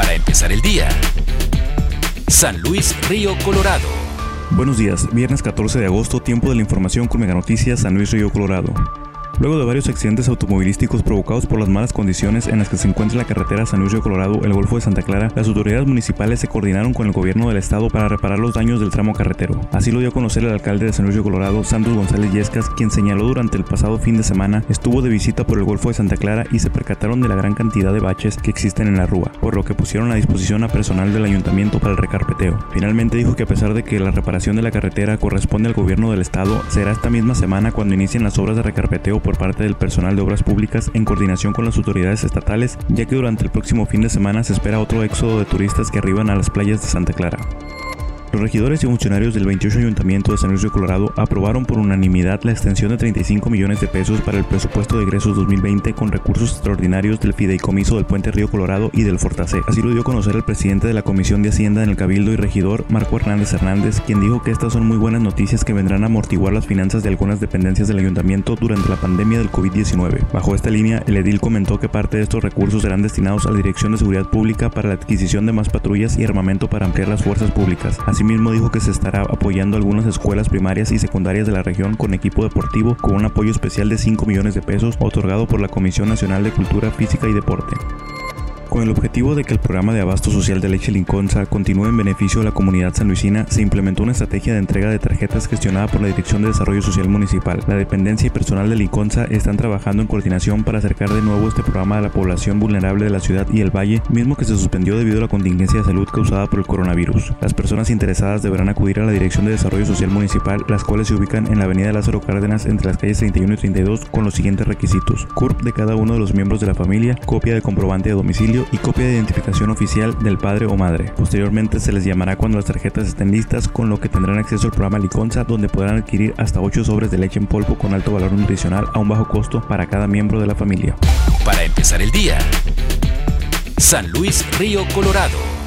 Para empezar el día. San Luis Río Colorado. Buenos días, viernes 14 de agosto, tiempo de la información con Mega Noticias San Luis Río Colorado. Luego de varios accidentes automovilísticos provocados por las malas condiciones en las que se encuentra la carretera San Luis Río Colorado, el Golfo de Santa Clara, las autoridades municipales se coordinaron con el gobierno del estado para reparar los daños del tramo carretero. Así lo dio a conocer el alcalde de San Luis Río Colorado, Santos González Yescas, quien señaló durante el pasado fin de semana estuvo de visita por el Golfo de Santa Clara y se percataron de la gran cantidad de baches que existen en la rúa, por lo que pusieron a disposición a personal del ayuntamiento para el recarpeteo. Finalmente dijo que a pesar de que la reparación de la carretera corresponde al gobierno del estado, será esta misma semana cuando inicien las obras de recarpeteo parte del personal de Obras Públicas en coordinación con las autoridades estatales, ya que durante el próximo fin de semana se espera otro éxodo de turistas que arriban a las playas de Santa Clara. Los regidores y funcionarios del 28 Ayuntamiento de San Luis de Colorado aprobaron por unanimidad la extensión de 35 millones de pesos para el presupuesto de egresos 2020 con recursos extraordinarios del Fideicomiso del Puente Río Colorado y del Fortacé. Así lo dio a conocer el presidente de la Comisión de Hacienda en el Cabildo y regidor, Marco Hernández Hernández, quien dijo que estas son muy buenas noticias que vendrán a amortiguar las finanzas de algunas dependencias del ayuntamiento durante la pandemia del COVID-19. Bajo esta línea, el edil comentó que parte de estos recursos serán destinados a la Dirección de Seguridad Pública para la adquisición de más patrullas y armamento para ampliar las fuerzas públicas. Asimismo dijo que se estará apoyando algunas escuelas primarias y secundarias de la región con equipo deportivo con un apoyo especial de 5 millones de pesos otorgado por la Comisión Nacional de Cultura Física y Deporte. Con el objetivo de que el programa de abasto social de leche Linconza continúe en beneficio de la comunidad sanluisina, se implementó una estrategia de entrega de tarjetas gestionada por la Dirección de Desarrollo Social Municipal. La dependencia y personal de Linconza están trabajando en coordinación para acercar de nuevo este programa a la población vulnerable de la ciudad y el valle, mismo que se suspendió debido a la contingencia de salud causada por el coronavirus. Las personas interesadas deberán acudir a la Dirección de Desarrollo Social Municipal, las cuales se ubican en la avenida Lázaro Cárdenas entre las calles 31 y 32 con los siguientes requisitos. CURP de cada uno de los miembros de la familia, copia de comprobante de domicilio y copia de identificación oficial del padre o madre. Posteriormente se les llamará cuando las tarjetas estén listas, con lo que tendrán acceso al programa Liconza, donde podrán adquirir hasta 8 sobres de leche en polvo con alto valor nutricional a un bajo costo para cada miembro de la familia. Para empezar el día, San Luis Río Colorado.